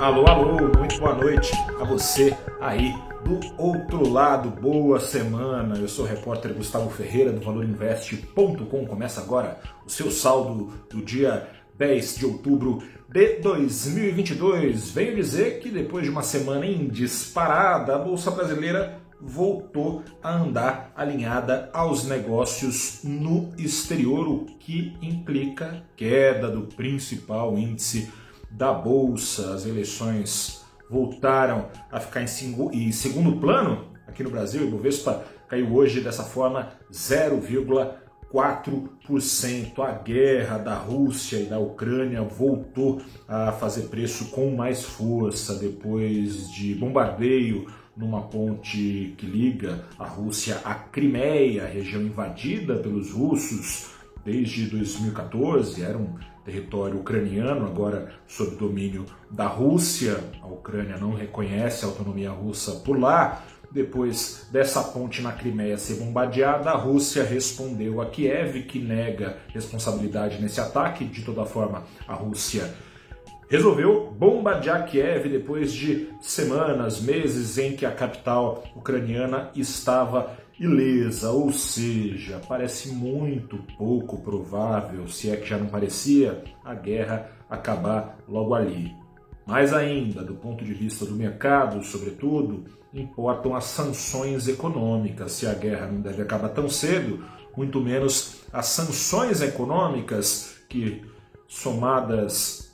Alô, alô, muito boa noite a você aí do outro lado. Boa semana. Eu sou o repórter Gustavo Ferreira do ValorInvest.com. Começa agora o seu saldo do dia 10 de outubro de 2022. Venho dizer que depois de uma semana em disparada, a Bolsa Brasileira voltou a andar alinhada aos negócios no exterior, o que implica queda do principal índice da Bolsa. As eleições voltaram a ficar em, segundo plano aqui no Brasil. O Ibovespa caiu hoje dessa forma 0,4%. A guerra da Rússia e da Ucrânia voltou a fazer preço com mais força depois de bombardeio numa ponte que liga a Rússia à Crimeia, região invadida pelos russos desde 2014. Era um território ucraniano, agora sob domínio da Rússia. A Ucrânia não reconhece a autonomia russa por lá. Depois dessa ponte na Crimeia ser bombardeada, a Rússia respondeu a Kiev, que nega responsabilidade nesse ataque. De toda forma, a Rússia resolveu bombardear Kiev depois de semanas, meses em que a capital ucraniana estava ilesa, ou seja, parece muito pouco provável, se é que já não parecia, a guerra acabar logo ali. Mais ainda, do ponto de vista do mercado, sobretudo, importam as sanções econômicas. Se a guerra não deve acabar tão cedo, muito menos as sanções econômicas que, somadas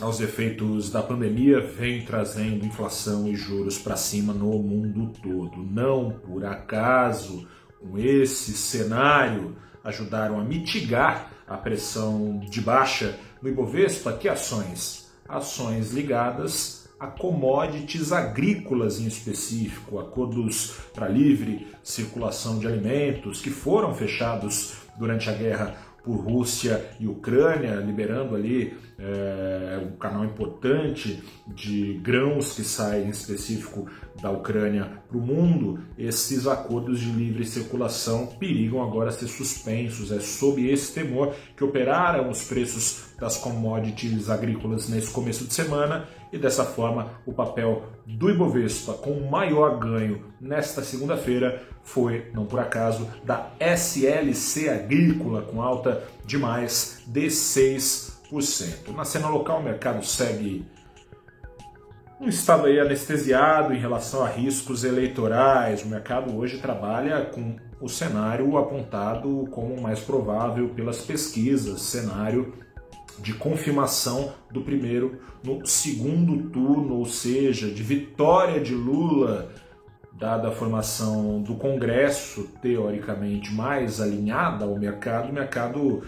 aos efeitos da pandemia, vem trazendo inflação e juros para cima no mundo todo. Não por acaso, com esse cenário, ajudaram a mitigar a pressão de baixa no Ibovespa. Que ações? Ações ligadas a commodities agrícolas em específico, acordos para livre circulação de alimentos que foram fechados durante a guerra por Rússia e Ucrânia, liberando ali é, um canal importante de grãos que saem em específico da Ucrânia para o mundo, esses acordos de livre circulação perigam agora ser suspensos. É sob esse temor que operaram os preços das commodities agrícolas nesse começo de semana e dessa forma o papel do Ibovespa com maior ganho nesta segunda-feira foi, não por acaso, da SLC Agrícola com alta de mais de 6%. Na cena local o mercado segue um estado aí anestesiado em relação a riscos eleitorais. O mercado hoje trabalha com o cenário apontado como mais provável pelas pesquisas, cenário de confirmação do primeiro no segundo turno, ou seja, de vitória de Lula, dada a formação do Congresso teoricamente mais alinhada ao mercado, o mercado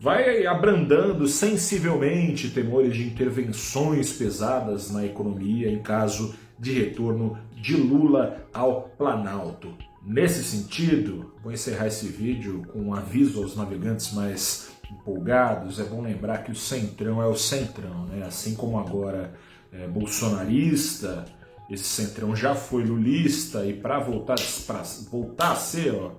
vai abrandando sensivelmente temores de intervenções pesadas na economia em caso de retorno de Lula ao Planalto. Nesse sentido, vou encerrar esse vídeo com um aviso aos navegantes mais empolgados. É bom lembrar que o centrão é o centrão, né? assim como agora é bolsonarista, esse centrão já foi lulista e para voltar, voltar a ser, ó,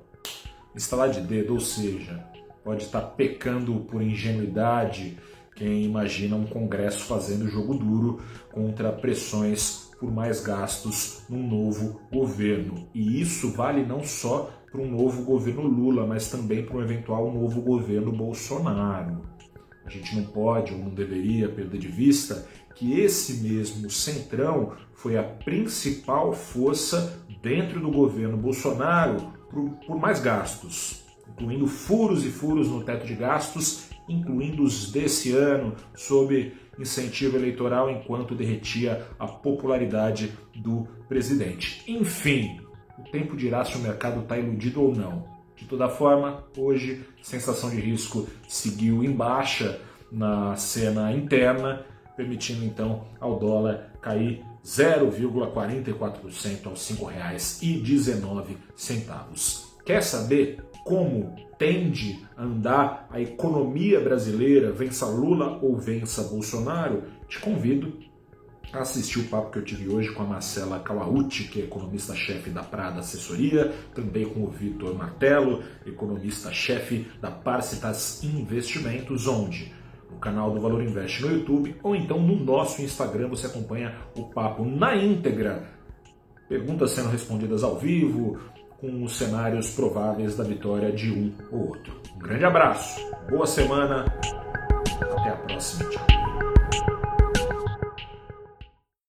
instalar de dedo, ou seja, pode estar pecando por ingenuidade quem imagina um Congresso fazendo jogo duro contra pressões por mais gastos num novo governo. E isso vale não só para um novo governo Lula, mas também para um eventual novo governo Bolsonaro. A gente não pode ou não deveria perder de vista que esse mesmo centrão foi a principal força dentro do governo Bolsonaro por, por mais gastos incluindo furos e furos no teto de gastos, incluindo os desse ano, sob incentivo eleitoral, enquanto derretia a popularidade do presidente. Enfim, o tempo dirá se o mercado está iludido ou não. De toda forma, hoje, sensação de risco seguiu em baixa na cena interna, permitindo então ao dólar cair 0,44% aos R$ 5,19. Quer saber como tende a andar a economia brasileira, vença Lula ou vença Bolsonaro, te convido assistir o papo que eu tive hoje com a Marcela Kawauchi, que é economista-chefe da Prada Assessoria, também com o Vitor Martelo, economista-chefe da Parcitas Investimentos, onde no canal do Valor Invest no YouTube ou então no nosso Instagram você acompanha o papo na íntegra. Perguntas sendo respondidas ao vivo, com os cenários prováveis da vitória de um ou outro. Um grande abraço, boa semana, até a próxima. Tchau.